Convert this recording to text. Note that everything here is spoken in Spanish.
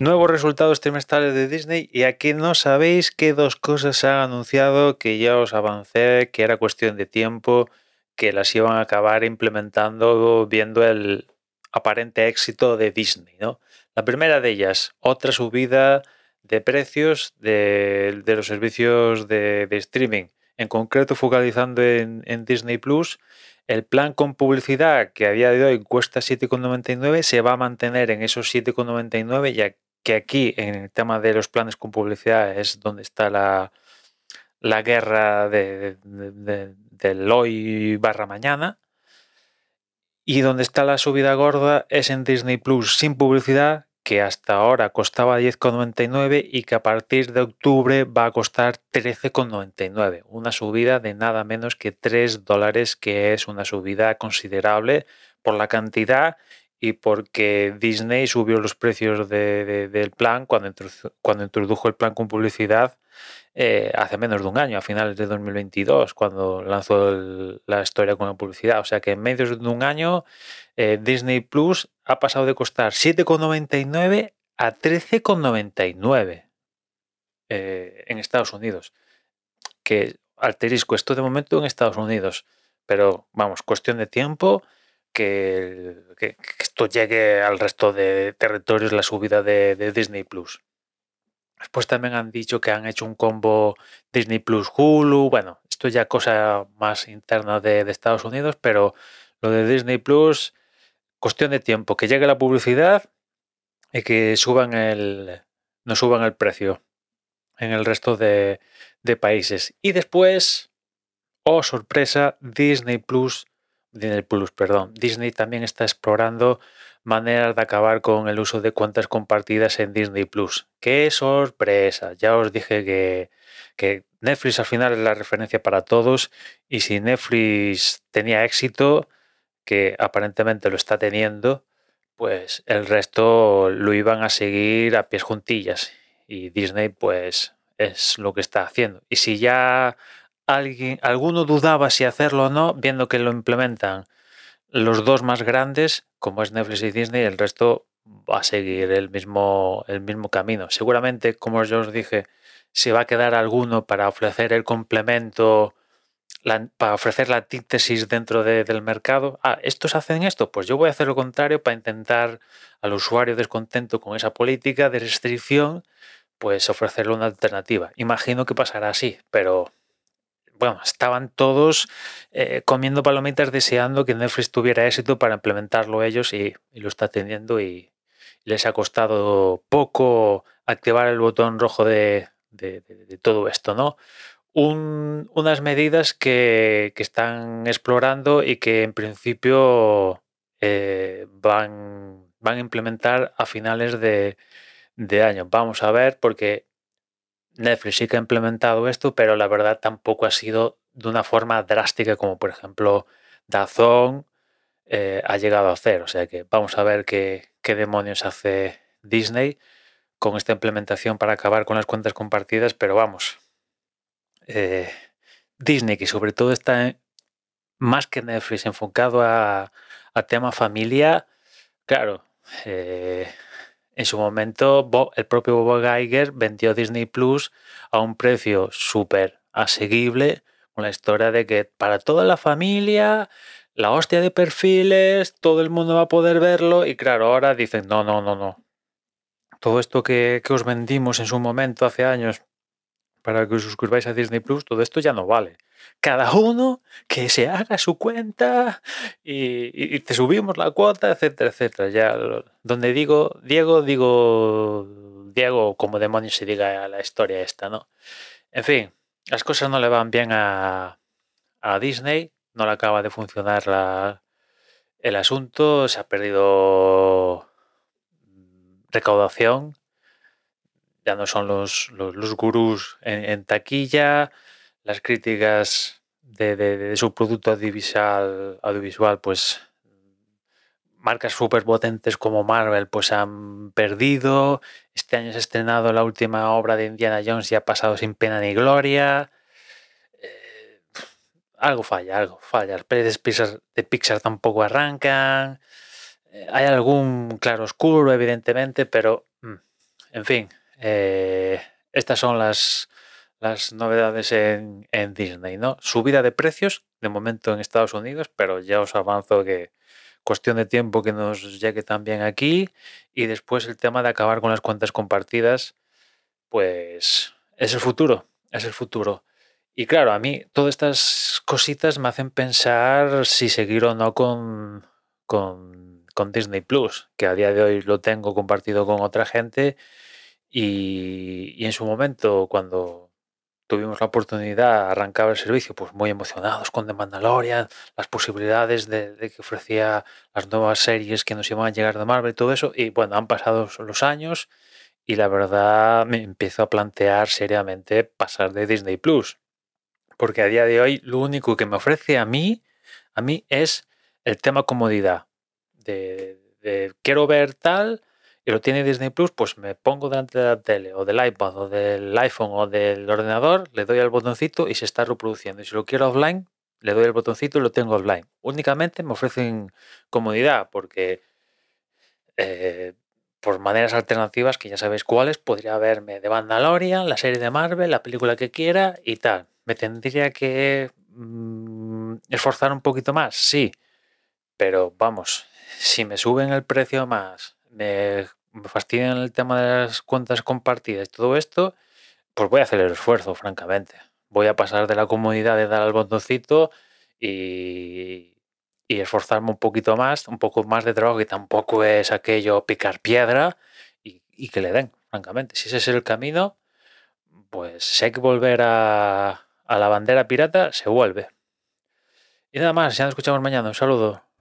nuevos resultados trimestrales de Disney y aquí no sabéis qué dos cosas se han anunciado que ya os avancé, que era cuestión de tiempo, que las iban a acabar implementando viendo el aparente éxito de Disney. ¿no? La primera de ellas, otra subida de precios de, los servicios de, streaming, en concreto focalizando en, en Disney Plus el plan con publicidad que a día de hoy cuesta 7,99 se va a mantener en esos 7,99 ya que aquí en el tema de los planes con publicidad es donde está la, la guerra de, del hoy barra mañana. Y donde está la subida gorda es en Disney Plus sin publicidad, que hasta ahora costaba 10,99 y que a partir de octubre va a costar 13,99. Una subida de nada menos que 3 dólares, que es una subida considerable por la cantidad y porque Disney subió los precios del plan cuando, cuando introdujo el plan con publicidad eh, hace menos de un año, a finales de 2022, cuando lanzó la historia con la publicidad. O sea que en medio de un año eh, Disney Plus ha pasado de costar 7,99 a 13,99 eh, en Estados Unidos. Que alterisco esto de momento en Estados Unidos, pero vamos, cuestión de tiempo que, esto llegue al resto de territorios la subida de, Disney Plus. Después también han dicho que han hecho un combo Disney Plus Hulu. Bueno, esto ya cosa más interna de, de Estados Unidos, pero lo de Disney Plus cuestión de tiempo, que llegue la publicidad y que suban el, no suban el precio en el resto de, países. Y después, oh sorpresa, Disney Plus, Disney Plus, perdón, Disney también está explorando maneras de acabar con el uso de cuentas compartidas en Disney Plus. ¡Qué sorpresa! Ya os dije que, que Netflix al final es la referencia para todos y si Netflix tenía éxito, que aparentemente lo está teniendo, pues el resto lo iban a seguir a pies juntillas. Y Disney, pues, es lo que está haciendo. Y si ya alguien, alguno dudaba si hacerlo o no, viendo que lo implementan los dos más grandes, como es Netflix y Disney, el resto va a seguir el mismo, el mismo camino. Seguramente, como yo os dije, se va a quedar alguno para ofrecer el complemento para ofrecer la antítesis dentro del mercado. Ah, estos hacen esto, pues yo voy a hacer lo contrario para intentar al usuario descontento con esa política de restricción, pues ofrecerle una alternativa. Imagino que pasará así, pero bueno, estaban todos eh, comiendo palomitas deseando que Netflix tuviera éxito para implementarlo ellos y, lo está teniendo y les ha costado poco activar el botón rojo de, de todo esto, ¿no? unas medidas que, están explorando y que en principio eh, van, van a implementar a finales de, año. Vamos a ver, porque Netflix sí que ha implementado esto, pero la verdad tampoco ha sido de una forma drástica como por ejemplo Dazón eh, ha llegado a hacer. O sea que vamos a ver qué, qué demonios hace Disney con esta implementación para acabar con las cuentas compartidas, pero vamos, eh, Disney, que sobre todo está más que Netflix enfocado a, tema familia, claro, eh, en su momento el propio Bob Geiger vendió Disney Plus a un precio súper asequible, con la historia de que para toda la familia, la hostia de perfiles, todo el mundo va a poder verlo y claro, ahora dicen, no, no, no, no. Todo esto que, que os vendimos en su momento hace años para que os suscribáis a Disney Plus, todo esto ya no vale. Cada uno que se haga su cuenta y, te subimos la cuota, etcétera, etcétera. Ya donde digo Diego, digo Diego, como demonios se diga la historia esta, ¿no? En fin, las cosas no le van bien a, a Disney, no le acaba de funcionar la, el asunto, se ha perdido recaudación no son los, los, gurús en, taquilla, las críticas de, su producto audiovisual, audiovisual pues marcas súper potentes como Marvel pues han perdido. Este año se ha estrenado la última obra de Indiana Jones y ha pasado sin pena ni gloria. Eh, algo falla, algo falla. Las pelis de Pixar tampoco arrancan. Eh, hay algún claro oscuro, evidentemente, pero mm, en fin, eh, estas son las, las novedades en, en, Disney, ¿no? Subida de precios, de momento en Estados Unidos, pero ya os avanzo que cuestión de tiempo que nos llegue también aquí. Y después el tema de acabar con las cuentas compartidas, pues es el futuro, es el futuro. Y claro, a mí todas estas cositas me hacen pensar si seguir o no con, con, con Disney Plus, que a día de hoy lo tengo compartido con otra gente y, y en su momento cuando tuvimos la oportunidad, arrancaba el servicio, pues muy emocionados con The Mandalorian, las posibilidades de, de, que ofrecía las nuevas series que nos iban a llegar de Marvel y todo eso. Y bueno, han pasado los años y la verdad me empiezo a plantear seriamente pasar de Disney Plus. Porque a día de hoy lo único que me ofrece a mí, a mí es el tema comodidad. De, de quiero ver tal y lo tiene Disney Plus, pues me pongo delante de la tele o del iPad o del iPhone o del ordenador, le doy al botoncito y se está reproduciendo. Y si lo quiero offline, le doy el botoncito y lo tengo offline. Únicamente me ofrecen comodidad porque eh, por maneras alternativas, que ya sabéis cuáles, podría verme de Mandalorian, la serie de Marvel, la película que quiera y tal. ¿Me tendría que mmm, esforzar un poquito más? Sí. Pero vamos, si me suben el precio más, me fastidian el tema de las cuentas compartidas y todo esto, pues voy a hacer el esfuerzo, francamente. Voy a pasar de la comodidad de dar al botoncito y, y esforzarme un poquito más, un poco más de trabajo, que tampoco es aquello picar piedra y, que le den, francamente. Si ese es el camino, pues si hay que volver a, a la bandera pirata, se vuelve. Y nada más, ya nos escuchamos mañana. Un saludo.